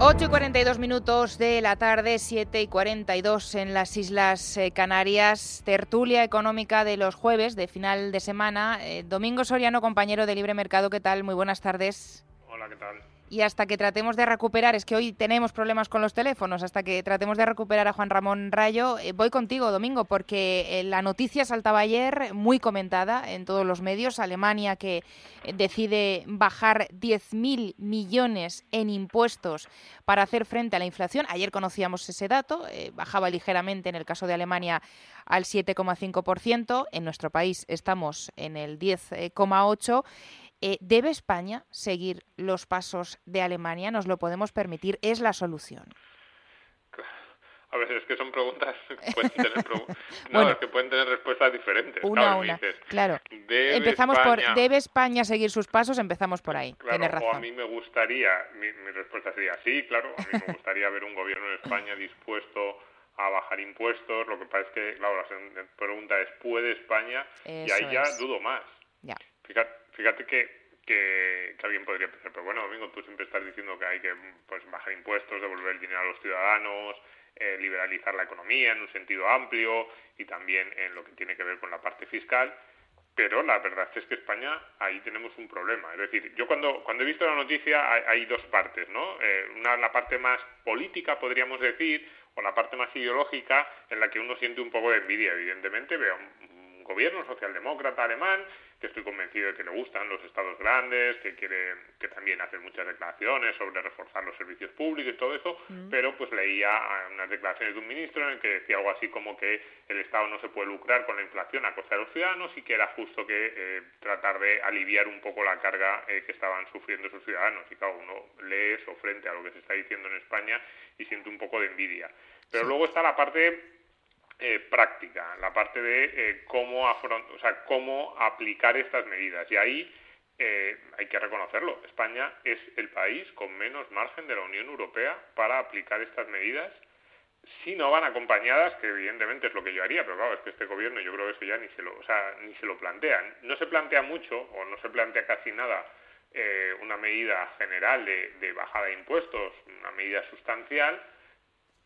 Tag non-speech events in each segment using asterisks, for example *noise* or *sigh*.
8 y 42 minutos de la tarde, 7 y 42 en las Islas eh, Canarias. Tertulia económica de los jueves de final de semana. Eh, Domingo Soriano, compañero de Libre Mercado, ¿qué tal? Muy buenas tardes. Hola, ¿qué tal? Y hasta que tratemos de recuperar, es que hoy tenemos problemas con los teléfonos, hasta que tratemos de recuperar a Juan Ramón Rayo, eh, voy contigo, Domingo, porque eh, la noticia saltaba ayer, muy comentada en todos los medios, Alemania que eh, decide bajar 10.000 millones en impuestos para hacer frente a la inflación. Ayer conocíamos ese dato, bajaba ligeramente en el caso de Alemania al 7,5%, en nuestro país estamos en el 10,8%. Eh, ¿Debe España seguir los pasos de Alemania? ¿Nos lo podemos permitir? ¿Es la solución? A veces es que son preguntas *laughs* pueden tener no, es que pueden tener respuestas diferentes. Una a una. claro. Empezamos por ¿debe España seguir sus pasos? Empezamos por ahí. Claro, razón. O a mí me gustaría, mi, respuesta sería sí, claro. A mí me gustaría ver un gobierno en España dispuesto a bajar impuestos. Lo que pasa es que, claro, la pregunta es ¿puede España? y ahí ya dudo más. Ya. Fíjate, fíjate que, que, alguien podría pensar, pero bueno, Domingo, tú siempre estás diciendo que hay que pues, bajar impuestos, devolver el dinero a los ciudadanos, eh, liberalizar la economía en un sentido amplio y también en lo que tiene que ver con la parte fiscal. Pero la verdad es que España ahí tenemos un problema. Es decir, yo cuando, cuando he visto la noticia hay, dos partes, ¿no? Eh, una la parte más política, podríamos decir, o la parte más ideológica, en la que uno siente un poco de envidia, evidentemente. Veo gobierno socialdemócrata alemán que estoy convencido de que le gustan los estados grandes, que quiere que también hace muchas declaraciones sobre reforzar los servicios públicos y todo eso, mm. pero pues leía unas declaraciones de un ministro en el que decía algo así como que el Estado no se puede lucrar con la inflación a costa de los ciudadanos y que era justo que eh, tratar de aliviar un poco la carga eh, que estaban sufriendo sus ciudadanos. Y claro, uno lee eso frente a lo que se está diciendo en España y siente un poco de envidia. Pero luego está la parte eh, práctica, la parte de eh, cómo, o sea, cómo aplicar estas medidas. Y ahí eh, hay que reconocerlo, España es el país con menos margen de la Unión Europea para aplicar estas medidas si no van acompañadas, que evidentemente es lo que yo haría, pero claro, es que este gobierno yo creo que eso ya ni se lo, o sea, ni se lo plantean. No se plantea mucho o no se plantea casi nada una medida general de, de bajada de impuestos, una medida sustancial,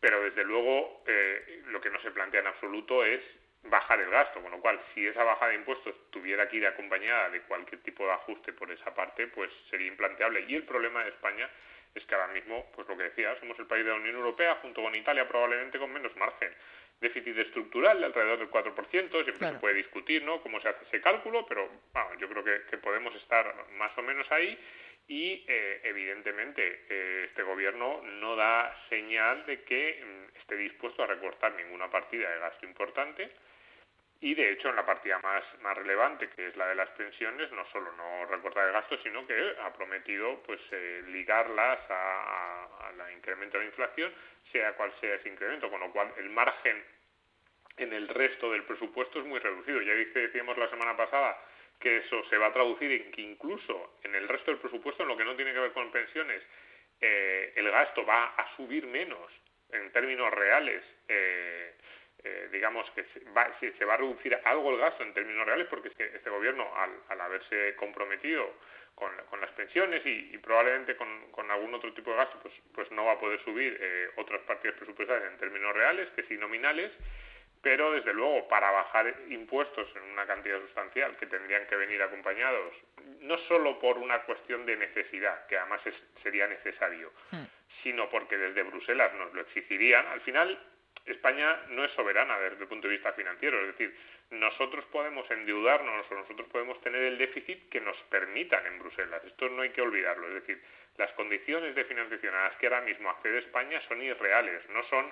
pero desde luego eh, lo que no se plantea en absoluto es bajar el gasto, con lo cual si esa bajada de impuestos tuviera que ir acompañada de cualquier tipo de ajuste por esa parte, pues sería implanteable. Y el problema de España es que ahora mismo, pues lo que decía, somos el país de la Unión Europea, junto con Italia, probablemente con menos margen. Déficit estructural de alrededor del 4%, siempre se puede discutir ¿no? cómo se hace ese cálculo, pero bueno, yo creo que podemos estar más o menos ahí y eh, evidentemente eh, este gobierno no da señal de que mm, esté dispuesto a recortar ninguna partida de gasto importante. Y de hecho en la partida más, más relevante que es la de las pensiones no solo no recortar el gasto sino que ha prometido pues eh, ligarlas al a, incremento de la inflación sea cual sea ese incremento. Con lo cual el margen en el resto del presupuesto es muy reducido. Ya decíamos la semana pasada que eso se va a traducir en que incluso en el resto del presupuesto, en lo que no tiene que ver con pensiones, eh, el gasto va a subir menos en términos reales. Eh, eh, digamos que se va, se va a reducir algo el gasto en términos reales porque es que este gobierno al, haberse comprometido con, las pensiones y, probablemente con, algún otro tipo de gasto pues, pues no va a poder subir otras partidas presupuestarias en términos reales que sí nominales pero desde luego para bajar impuestos en una cantidad sustancial que tendrían que venir acompañados no solo por una cuestión de necesidad, que además sería necesario, hmm. sino porque desde Bruselas nos lo exigirían, al final España no es soberana desde el punto de vista financiero, es decir, nosotros podemos endeudarnos o nosotros podemos tener el déficit que nos permitan en Bruselas, esto no hay que olvidarlo, es decir, las condiciones de financiación a las que ahora mismo accede España son irreales, no son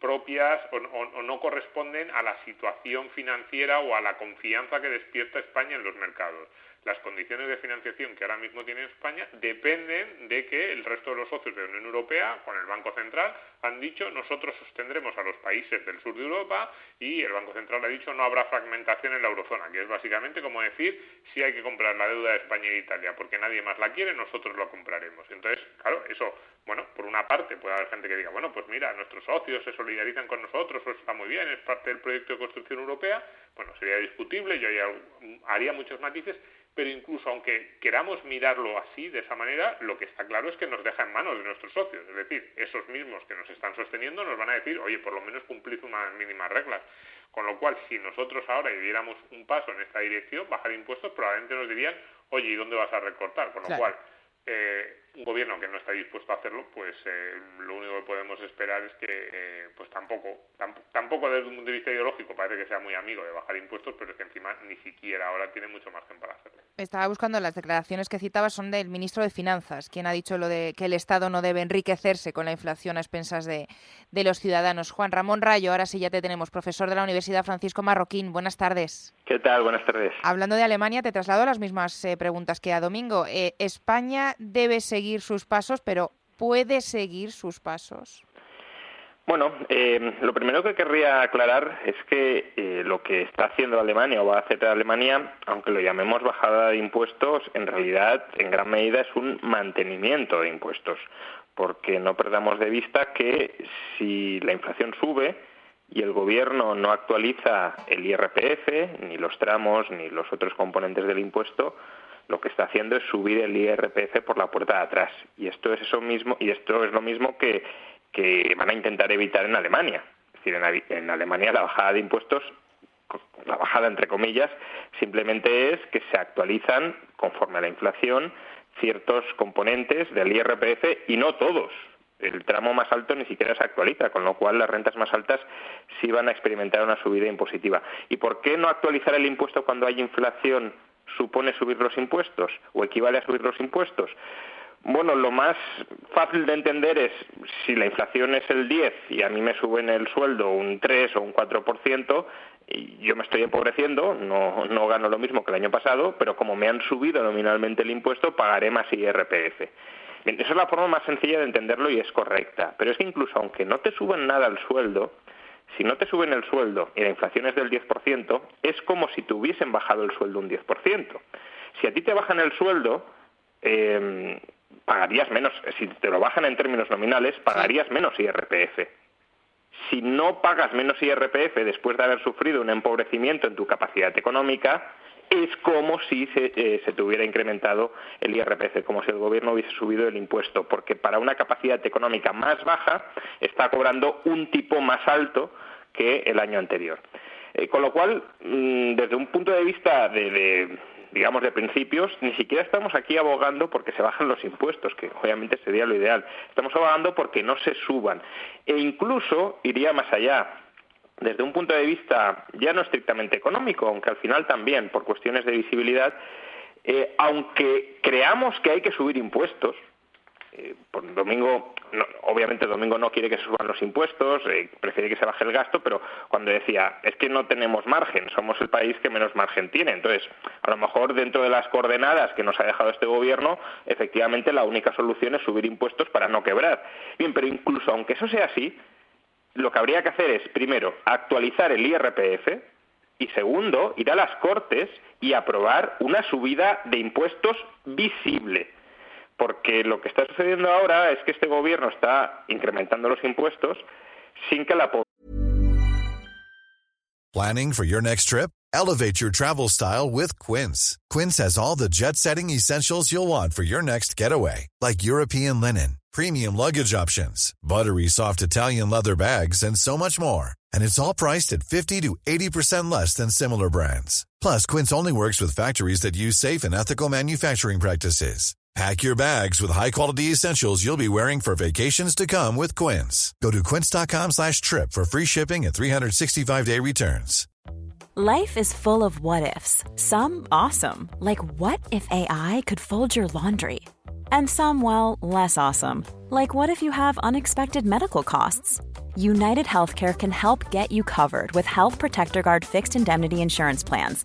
propias o, no corresponden a la situación financiera o a la confianza que despierta España en los mercados. las condiciones de financiación que ahora mismo tiene España dependen de que el resto de los socios de la Unión Europea, con el Banco Central, han dicho nosotros sostendremos a los países del sur de Europa y el Banco Central ha dicho no habrá fragmentación en la eurozona, que es básicamente como decir si hay que comprar la deuda de España e Italia porque nadie más la quiere, nosotros lo compraremos. Entonces, claro, eso, bueno, por una parte puede haber gente que diga, bueno, pues mira, nuestros socios se solidarizan con nosotros, eso está muy bien, es parte del proyecto de construcción europea, bueno, sería discutible, yo haría muchos matices, pero incluso aunque queramos mirarlo así, de esa manera, lo que está claro es que nos deja en manos de nuestros socios. Es decir, esos mismos que nos están sosteniendo nos van a decir, oye, por lo menos cumplid unas mínimas reglas. Con lo cual, si nosotros ahora diéramos un paso en esta dirección, bajar impuestos, probablemente nos dirían, oye, ¿y dónde vas a recortar? Con lo cual, eh, un gobierno que no está dispuesto a hacerlo, pues eh, lo único que podemos esperar es que, eh, pues tampoco, tampoco desde un punto de vista ideológico parece que sea muy amigo de bajar impuestos, pero es que encima ni siquiera ahora tiene mucho margen para hacerlo. Estaba buscando las declaraciones que citaba son del ministro de Finanzas, quien ha dicho lo de que el Estado no debe enriquecerse con la inflación a expensas de, de los ciudadanos. Juan Ramón Rayo, ahora sí ya te tenemos, profesor de la Universidad Francisco Marroquín. Buenas tardes. ¿Qué tal? Buenas tardes. Hablando de Alemania, te traslado las mismas preguntas que a Domingo. España debe seguir sus pasos, pero ¿puede seguir sus pasos? Bueno, eh, lo primero que querría aclarar es que eh, lo que está haciendo Alemania o va a hacer Alemania, aunque lo llamemos bajada de impuestos, en realidad en gran medida es un mantenimiento de impuestos, porque no perdamos de vista que si la inflación sube y el gobierno no actualiza el IRPF, ni los tramos, ni los otros componentes del impuesto, lo que está haciendo es subir el IRPF por la puerta de atrás. Y esto es eso mismo, y esto es lo mismo que, que van a intentar evitar en Alemania. Es decir, en, Alemania la bajada de impuestos, la bajada entre comillas, simplemente es que se actualizan conforme a la inflación ciertos componentes del IRPF y no todos. El tramo más alto ni siquiera se actualiza, con lo cual las rentas más altas sí van a experimentar una subida impositiva. ¿Y por qué no actualizar el impuesto cuando hay inflación supone subir los impuestos o equivale a subir los impuestos? Bueno, lo más fácil de entender es si la inflación es el 10 y a mí me suben el sueldo un 3 o un 4%, y yo me estoy empobreciendo, no, no gano lo mismo que el año pasado, pero como me han subido nominalmente el impuesto, pagaré más IRPF. Esa es la forma más sencilla de entenderlo y es correcta. Pero es que incluso aunque no te suben nada el sueldo, si no te suben el sueldo y la inflación es del 10%, es como si te hubiesen bajado el sueldo un 10%. Si a ti te bajan el sueldo, em, pagarías menos, si te lo bajan en términos nominales, pagarías menos IRPF. Si no pagas menos IRPF después de haber sufrido un empobrecimiento en tu capacidad económica, es como si se, eh, se tuviera incrementado el IRPF, como si el gobierno hubiese subido el impuesto, porque para una capacidad económica más baja está cobrando un tipo más alto que el año anterior. Eh, con lo cual, mm, desde un punto de vista de, digamos, de principios, ni siquiera estamos aquí abogando porque se bajen los impuestos, que obviamente sería lo ideal. Estamos abogando porque no se suban. E incluso iría más allá desde un punto de vista ya no estrictamente económico, aunque al final también por cuestiones de visibilidad, eh, aunque creamos que hay que subir impuestos, eh, por Domingo, obviamente Domingo no quiere que se suban los impuestos, eh, prefiere que se baje el gasto, pero cuando decía, es que no tenemos margen, somos el país que menos margen tiene. Entonces, a lo mejor dentro de las coordenadas que nos ha dejado este gobierno, efectivamente la única solución es subir impuestos para no quebrar. Bien, pero incluso aunque eso sea así, lo que habría que hacer es, primero, actualizar el IRPF y segundo, ir a las Cortes y aprobar una subida de impuestos visible. Porque lo que está sucediendo ahora es que este gobierno está incrementando los impuestos sin que la Planning for your next trip? Elevate your travel style with Quince. Quince has all the jet-setting essentials you'll want for your next getaway, like European linen premium luggage options, buttery soft Italian leather bags, and so much more. And it's all priced at 50 to 80% less than similar brands. Plus, Quince only works with factories that use safe and ethical manufacturing practices. Pack your bags with high-quality essentials you'll be wearing for vacations to come with Quince. Go to quince.com slash trip for free shipping and 365-day returns. Life is full of what-ifs. Some awesome, like what if AI could fold your laundry? And some, well, less awesome. Like what if you have unexpected medical costs? United Healthcare can help get you covered with Health Protector Guard fixed indemnity insurance plans.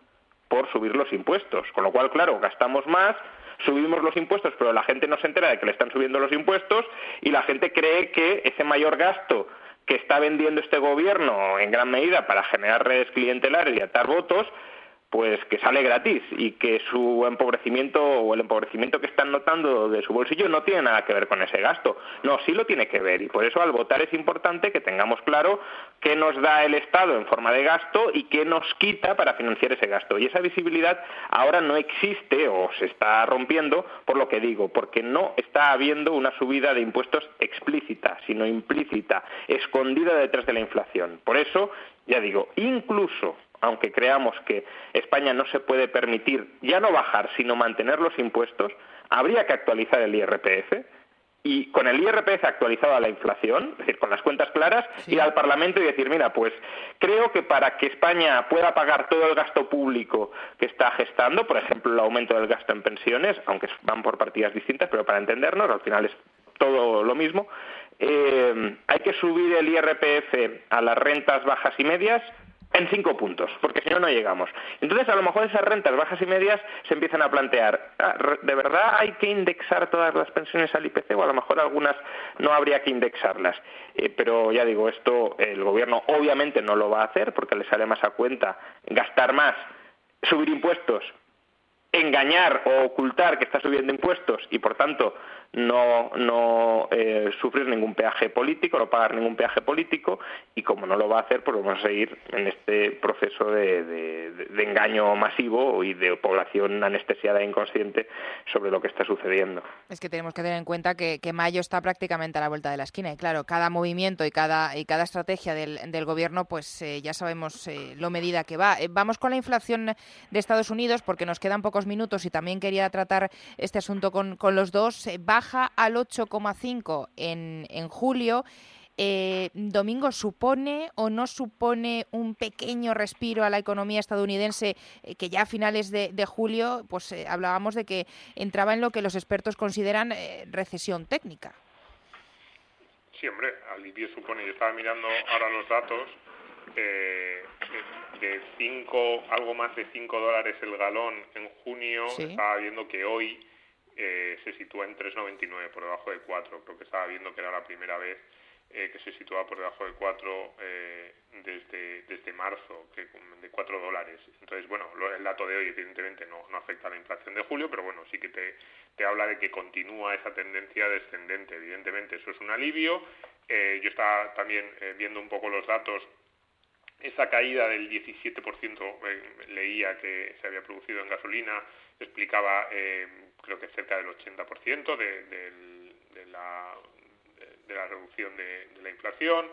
por subir los impuestos. Con lo cual, claro, gastamos más, subimos los impuestos, pero la gente no se entera de que le están subiendo los impuestos y la gente cree que ese mayor gasto que está vendiendo este gobierno en gran medida para generar redes clientelares y atar votos, pues que sale gratis y que su empobrecimiento o el empobrecimiento que están notando de su bolsillo no tiene nada que ver con ese gasto. No, sí lo tiene que ver y por eso al votar es importante que tengamos claro qué nos da el Estado en forma de gasto y qué nos quita para financiar ese gasto. Y esa visibilidad ahora no existe o se está rompiendo por lo que digo, porque no está habiendo una subida de impuestos explícita, sino implícita, escondida detrás de la inflación. Por eso, ya digo, incluso aunque creamos que España no se puede permitir ya no bajar, sino mantener los impuestos, habría que actualizar el IRPF y con el IRPF actualizado a la inflación, es decir, con las cuentas claras, ir al Parlamento y decir, mira, pues creo que para que España pueda pagar todo el gasto público que está gestando, por ejemplo, el aumento del gasto en pensiones, aunque van por partidas distintas, pero para entendernos, al final es todo lo mismo, eh, hay que subir el IRPF a las rentas bajas y medias en cinco puntos, porque si no, no llegamos. Entonces, a lo mejor esas rentas bajas y medias se empiezan a plantear, ah, ¿de verdad hay que indexar todas las pensiones al IPC o a lo mejor algunas no habría que indexarlas? Eh, pero ya digo, esto el gobierno obviamente no lo va a hacer porque le sale más a cuenta gastar más, subir impuestos, engañar o ocultar que está subiendo impuestos y, por tanto, no, no eh, sufrir ningún peaje político, no pagar ningún peaje político y como no lo va a hacer, pues vamos a seguir en este proceso de, engaño masivo y de población anestesiada e inconsciente sobre lo que está sucediendo. Es que tenemos que tener en cuenta que, mayo está prácticamente a la vuelta de la esquina y claro, cada movimiento y cada, y cada estrategia del, gobierno, pues eh, ya sabemos eh, lo medida que va. vamos con la inflación de Estados Unidos porque nos quedan pocos minutos y también quería tratar este asunto con, con los dos. Va baja al 8,5 en, en julio. Eh, Domingo, ¿supone o no supone un pequeño respiro a la economía estadounidense eh, que ya a finales de, julio pues eh, hablábamos de que entraba en lo que los expertos consideran recesión técnica? Sí, hombre, alivio supone. Yo estaba mirando ahora los datos de cinco, algo más de 5 dólares el galón en junio. Estaba viendo que hoy eh, se sitúa en 3,99 por debajo de 4. Creo que estaba viendo que era la primera vez eh, que se situaba por debajo de 4 eh, desde, desde marzo, que, de 4 dólares. Entonces, bueno, el dato de hoy evidentemente no, no afecta a la inflación de julio, pero bueno, sí que te, te habla de que continúa esa tendencia descendente. Evidentemente, eso es un alivio. yo estaba también viendo un poco los datos esa caída del 17% leía que se había producido en gasolina explicaba eh, creo que cerca del 80% de, de, la, de, la, reducción de, la inflación.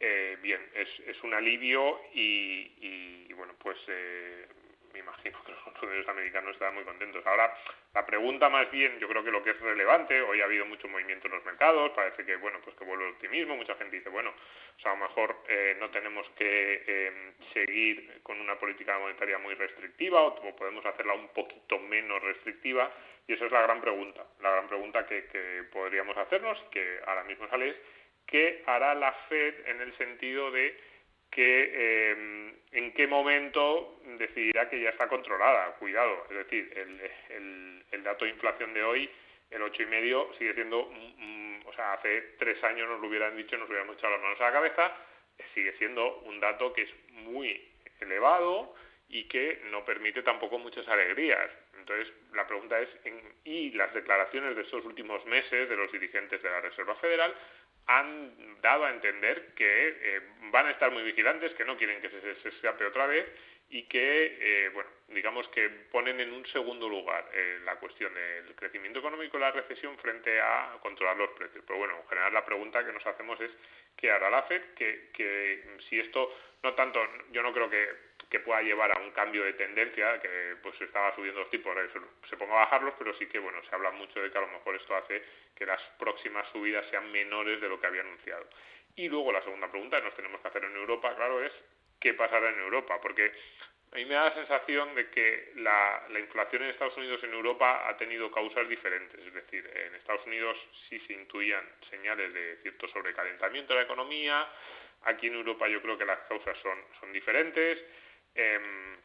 Eh, bien, es, es, un alivio y, bueno, pues eh, me imagino que los consumidores americanos estarán muy contentos. Ahora, la pregunta más bien, yo creo que lo que es relevante, hoy ha habido mucho movimiento en los mercados, parece que, bueno, pues que vuelve el optimismo, mucha gente dice, bueno, o sea, a lo mejor eh, no tenemos que eh, seguir con una política monetaria muy restrictiva o, podemos hacerla un poquito menos restrictiva y esa es la gran pregunta, la gran pregunta que, podríamos hacernos, que ahora mismo sale es, ¿qué hará la Fed en el sentido de que em, en qué momento decidirá que ya está controlada. Cuidado, es decir, el, dato de inflación de hoy, el ocho y medio, sigue siendo, mm, mm, o sea, hace tres años nos lo hubieran dicho, nos hubiéramos echado las manos a la cabeza, sigue siendo un dato que es muy elevado y que no permite tampoco muchas alegrías. Entonces, la pregunta es, ¿y las declaraciones de estos últimos meses de los dirigentes de la Reserva Federal han dado a entender que eh, van a estar muy vigilantes, que no quieren que se, se escape otra vez y que, eh, bueno, digamos que ponen en un segundo lugar eh, la cuestión del crecimiento económico y la recesión frente a controlar los precios. Pero bueno, en general la pregunta que nos hacemos es qué hará la FED, que, que si esto, no tanto, yo no creo que, pueda llevar a un cambio de tendencia, que pues estaba subiendo los tipos, se, ponga a bajarlos, pero sí que, bueno, se habla mucho de que a lo mejor esto hace que las próximas subidas sean menores de lo que había anunciado. Y luego la segunda pregunta que nos tenemos que hacer en Europa, claro, es qué pasará en Europa, porque a mí me da la sensación de que la, inflación en Estados Unidos y en Europa ha tenido causas diferentes. Es decir, en Estados Unidos sí se intuían señales de cierto sobrecalentamiento de la economía. Aquí en Europa yo creo que las causas son diferentes. Em,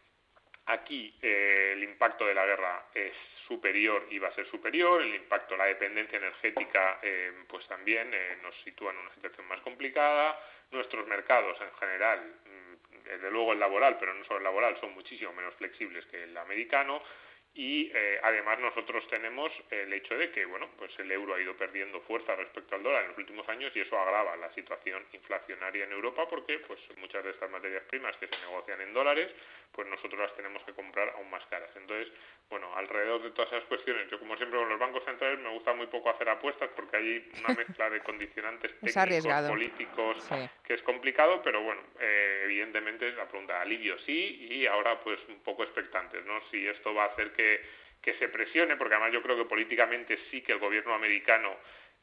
aquí eh, el impacto de la guerra es superior y va a ser superior. El impacto de la dependencia energética em, pues también eh, nos sitúa en una situación más complicada. Nuestros mercados en general desde luego el laboral, pero no solo el laboral, son muchísimo menos flexibles que el americano y eh, además nosotros tenemos el hecho de que bueno pues el euro ha ido perdiendo fuerza respecto al dólar en los últimos años y eso agrava la situación inflacionaria en Europa porque pues muchas de estas materias primas que se negocian en dólares pues nosotros las tenemos que comprar aún más caras. Entonces bueno alrededor de todas esas cuestiones yo como siempre con los bancos centrales me gusta muy poco hacer apuestas porque hay una mezcla de condicionantes *laughs* técnicos políticos que es complicado pero bueno eh, evidentemente la pregunta alivio sí y ahora pues un poco expectantes no si esto va a hacer que que, se presione, porque además yo creo que políticamente sí que el gobierno americano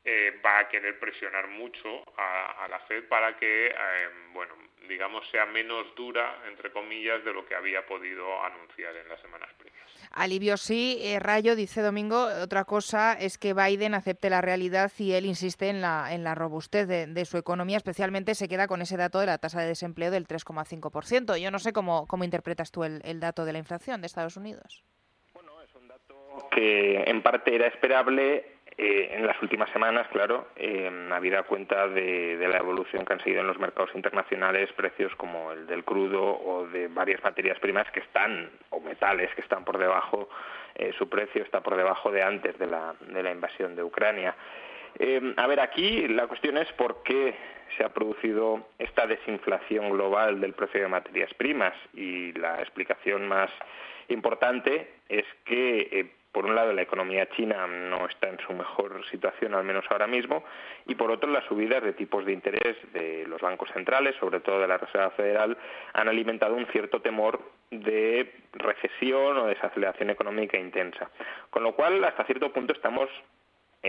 eh, va a querer presionar mucho a, la Fed para que, eh, bueno, digamos, sea menos dura, entre comillas, de lo que había podido anunciar en las semanas previas. Alivio sí, eh, Rayo dice Domingo, otra cosa es que Biden acepte la realidad y él insiste en la, en la robustez de, su economía, especialmente se queda con ese dato de la tasa de desempleo del 3,5%. Yo no sé cómo, cómo interpretas tú el dato de la inflación de Estados Unidos que en parte era esperable eh, en las últimas semanas, claro, eh, habida cuenta de, la evolución que han seguido en los mercados internacionales precios como el del crudo o de varias materias primas que están, o metales que están por debajo, eh, su precio está por debajo de antes de la, de la invasión de Ucrania. Eh, a ver, aquí la cuestión es por qué se ha producido esta desinflación global del precio de materias primas y la explicación más importante es que por un lado la economía china no está en su mejor situación, al menos ahora mismo, y por otro las subidas de tipos de interés de los bancos centrales, sobre todo de la Reserva Federal, han alimentado un cierto temor de recesión o desaceleración económica intensa. Con lo cual, hasta cierto punto estamos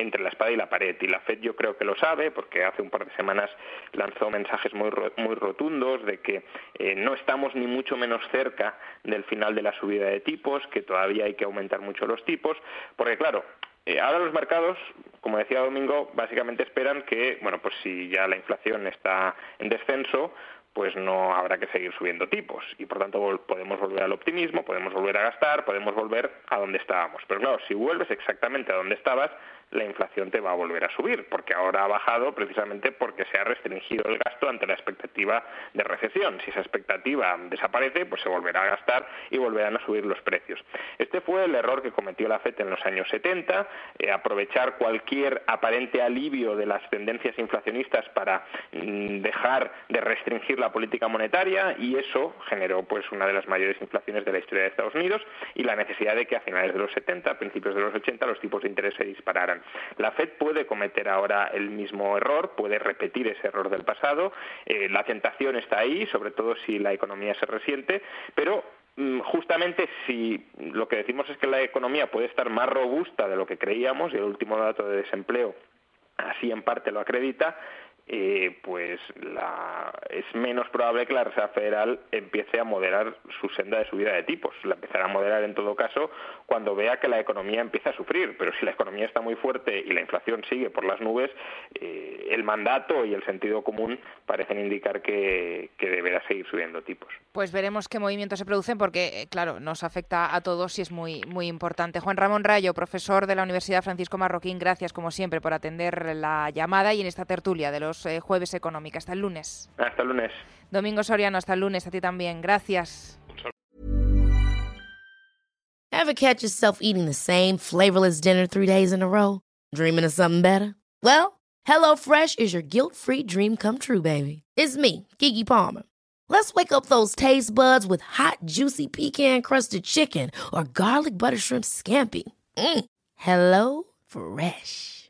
entre la espada y la pared. Y la Fed yo creo que lo sabe porque hace un par de semanas lanzó mensajes muy, muy rotundos de que eh, no estamos ni mucho menos cerca del final de la subida de tipos, que todavía hay que aumentar mucho los tipos, porque claro, eh, ahora los mercados, como decía Domingo, básicamente esperan que, bueno, pues si ya la inflación está en descenso, pues no habrá que seguir subiendo tipos y por tanto podemos volver al optimismo, podemos volver a gastar, podemos volver a donde estábamos. Pero claro, si vuelves exactamente a donde estabas, la inflación te va a volver a subir, porque ahora ha bajado precisamente porque se ha restringido el gasto ante la expectativa de recesión. Si esa expectativa desaparece, pues se volverá a gastar y volverán a subir los precios. Este fue el error que cometió la FED en los años 70, eh, aprovechar cualquier aparente alivio de las tendencias inflacionistas para mm, dejar de restringir la política monetaria y eso generó pues una de las mayores inflaciones de la historia de Estados Unidos y la necesidad de que a finales de los 70, a principios de los 80 los tipos de interés se dispararan. La Fed puede cometer ahora el mismo error, puede repetir ese error del pasado. Eh, la tentación está ahí, sobre todo si la economía se resiente, pero mm, justamente si lo que decimos es que la economía puede estar más robusta de lo que creíamos y el último dato de desempleo así en parte lo acredita, eh, pues la, es menos probable que la Reserva Federal empiece a moderar su senda de subida de tipos. La empezará a moderar en todo caso cuando vea que la economía empieza a sufrir. Pero si la economía está muy fuerte y la inflación sigue por las nubes, eh, el mandato y el sentido común parecen indicar que, que, deberá seguir subiendo tipos. Pues veremos qué movimientos se producen porque, eh, claro, nos afecta a todos y es muy, muy importante. Juan Ramón Rayo, profesor de la Universidad Francisco Marroquín, gracias como siempre por atender la llamada y en esta tertulia de los eh, jueves económica. Hasta el lunes. Hasta el lunes. Domingo Soriano, hasta el lunes. A ti también. Gracias. Ever catch yourself eating the same flavorless dinner three days in a row? Dreaming of something better? Well, HelloFresh is your guilt-free dream come true, baby. It's me, Kiki Palmer. Let's wake up those taste buds with hot, juicy pecan-crusted chicken or garlic butter shrimp scampi. Mm. Hello Fresh.